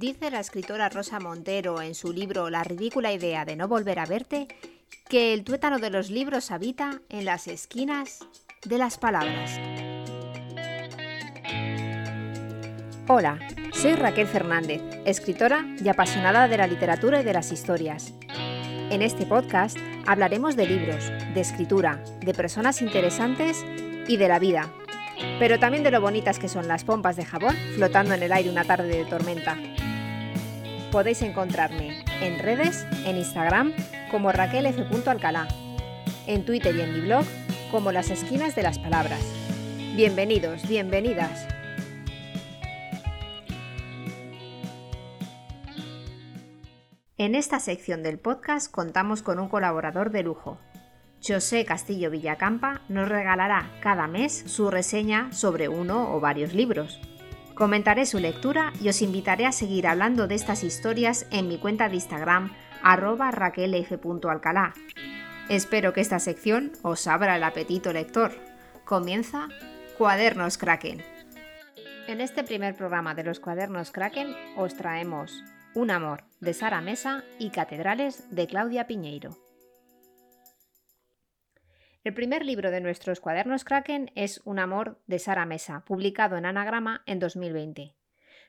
Dice la escritora Rosa Montero en su libro La ridícula idea de no volver a verte que el tuétano de los libros habita en las esquinas de las palabras. Hola, soy Raquel Fernández, escritora y apasionada de la literatura y de las historias. En este podcast hablaremos de libros, de escritura, de personas interesantes y de la vida, pero también de lo bonitas que son las pompas de jabón flotando en el aire una tarde de tormenta podéis encontrarme en redes, en Instagram como Raquel Alcalá, en Twitter y en mi blog como Las Esquinas de las Palabras. Bienvenidos, bienvenidas. En esta sección del podcast contamos con un colaborador de lujo. José Castillo Villacampa nos regalará cada mes su reseña sobre uno o varios libros. Comentaré su lectura y os invitaré a seguir hablando de estas historias en mi cuenta de Instagram arroba raquelf.alcalá. Espero que esta sección os abra el apetito lector. Comienza Cuadernos Kraken. En este primer programa de los Cuadernos Kraken os traemos Un amor de Sara Mesa y Catedrales de Claudia Piñeiro. El primer libro de nuestros cuadernos Kraken es Un amor de Sara Mesa, publicado en Anagrama en 2020.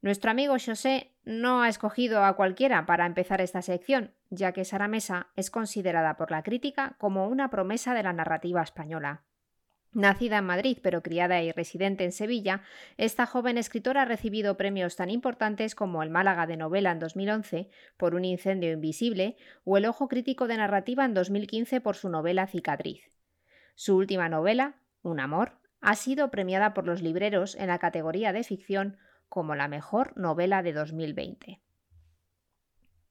Nuestro amigo José no ha escogido a cualquiera para empezar esta sección, ya que Sara Mesa es considerada por la crítica como una promesa de la narrativa española. Nacida en Madrid pero criada y residente en Sevilla, esta joven escritora ha recibido premios tan importantes como el Málaga de novela en 2011 por Un incendio invisible o el Ojo Crítico de Narrativa en 2015 por su novela Cicatriz. Su última novela, Un amor, ha sido premiada por los libreros en la categoría de ficción como la mejor novela de 2020.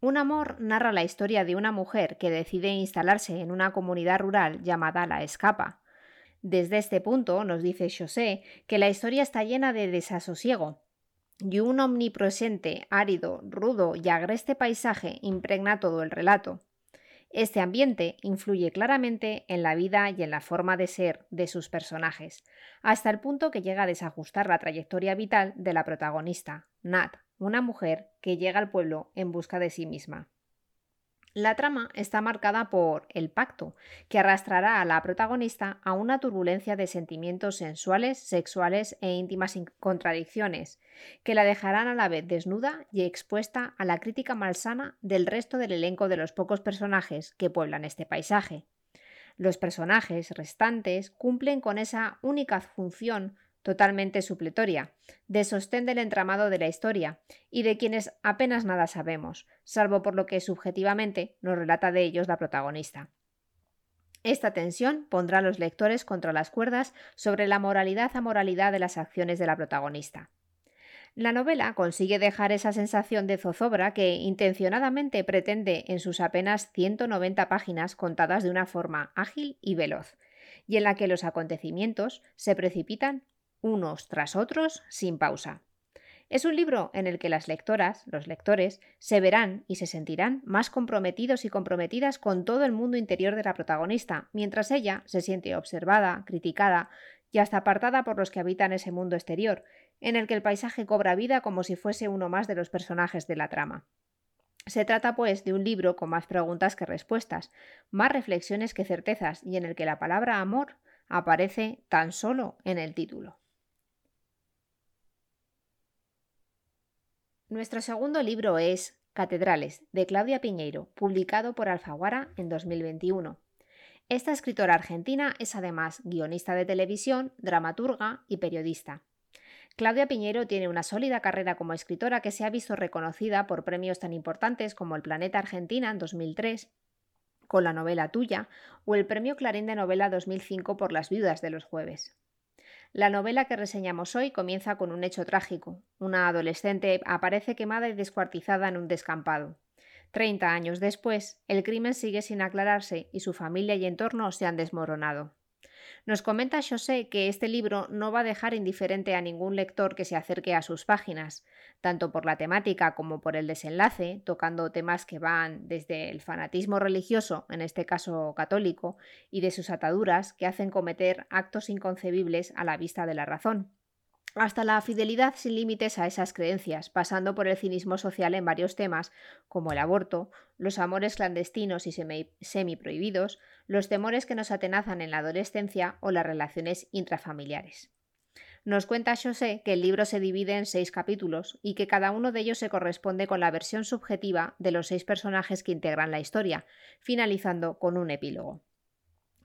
Un amor narra la historia de una mujer que decide instalarse en una comunidad rural llamada La Escapa. Desde este punto nos dice José que la historia está llena de desasosiego, y un omnipresente, árido, rudo y agreste paisaje impregna todo el relato. Este ambiente influye claramente en la vida y en la forma de ser de sus personajes, hasta el punto que llega a desajustar la trayectoria vital de la protagonista, Nat, una mujer que llega al pueblo en busca de sí misma. La trama está marcada por el pacto, que arrastrará a la protagonista a una turbulencia de sentimientos sensuales, sexuales e íntimas contradicciones, que la dejarán a la vez desnuda y expuesta a la crítica malsana del resto del elenco de los pocos personajes que pueblan este paisaje. Los personajes restantes cumplen con esa única función totalmente supletoria, de sostén del entramado de la historia y de quienes apenas nada sabemos, salvo por lo que subjetivamente nos relata de ellos la protagonista. Esta tensión pondrá a los lectores contra las cuerdas sobre la moralidad-amoralidad de las acciones de la protagonista. La novela consigue dejar esa sensación de zozobra que intencionadamente pretende en sus apenas 190 páginas contadas de una forma ágil y veloz, y en la que los acontecimientos se precipitan unos tras otros sin pausa. Es un libro en el que las lectoras, los lectores, se verán y se sentirán más comprometidos y comprometidas con todo el mundo interior de la protagonista, mientras ella se siente observada, criticada y hasta apartada por los que habitan ese mundo exterior, en el que el paisaje cobra vida como si fuese uno más de los personajes de la trama. Se trata, pues, de un libro con más preguntas que respuestas, más reflexiones que certezas, y en el que la palabra amor aparece tan solo en el título. Nuestro segundo libro es Catedrales, de Claudia Piñeiro, publicado por Alfaguara en 2021. Esta escritora argentina es además guionista de televisión, dramaturga y periodista. Claudia Piñeiro tiene una sólida carrera como escritora que se ha visto reconocida por premios tan importantes como el Planeta Argentina en 2003, con la novela Tuya, o el Premio Clarín de Novela 2005 por Las Viudas de los Jueves. La novela que reseñamos hoy comienza con un hecho trágico. Una adolescente aparece quemada y descuartizada en un descampado. Treinta años después, el crimen sigue sin aclararse y su familia y entorno se han desmoronado. Nos comenta José que este libro no va a dejar indiferente a ningún lector que se acerque a sus páginas, tanto por la temática como por el desenlace, tocando temas que van desde el fanatismo religioso, en este caso católico, y de sus ataduras que hacen cometer actos inconcebibles a la vista de la razón. Hasta la fidelidad sin límites a esas creencias, pasando por el cinismo social en varios temas, como el aborto, los amores clandestinos y semi-prohibidos, los temores que nos atenazan en la adolescencia o las relaciones intrafamiliares. Nos cuenta José que el libro se divide en seis capítulos y que cada uno de ellos se corresponde con la versión subjetiva de los seis personajes que integran la historia, finalizando con un epílogo.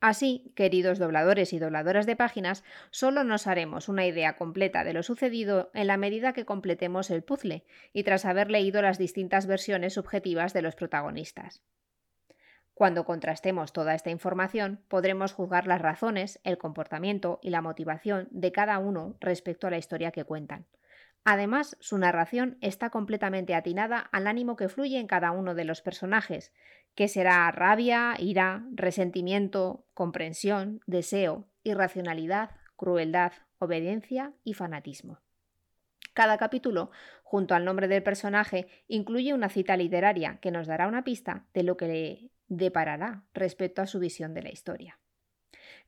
Así, queridos dobladores y dobladoras de páginas, solo nos haremos una idea completa de lo sucedido en la medida que completemos el puzzle y tras haber leído las distintas versiones subjetivas de los protagonistas. Cuando contrastemos toda esta información, podremos juzgar las razones, el comportamiento y la motivación de cada uno respecto a la historia que cuentan. Además, su narración está completamente atinada al ánimo que fluye en cada uno de los personajes, que será rabia, ira, resentimiento, comprensión, deseo, irracionalidad, crueldad, obediencia y fanatismo. Cada capítulo, junto al nombre del personaje, incluye una cita literaria que nos dará una pista de lo que le deparará respecto a su visión de la historia.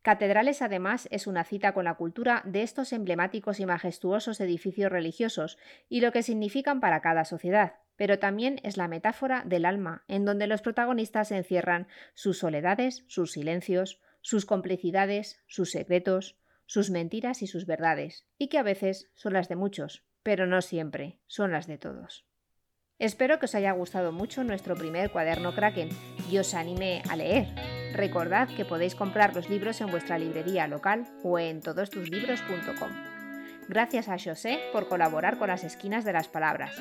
Catedrales además es una cita con la cultura de estos emblemáticos y majestuosos edificios religiosos y lo que significan para cada sociedad, pero también es la metáfora del alma, en donde los protagonistas encierran sus soledades, sus silencios, sus complicidades, sus secretos, sus mentiras y sus verdades, y que a veces son las de muchos, pero no siempre son las de todos. Espero que os haya gustado mucho nuestro primer cuaderno Kraken y os anime a leer. Recordad que podéis comprar los libros en vuestra librería local o en todostuslibros.com. Gracias a José por colaborar con las esquinas de las palabras.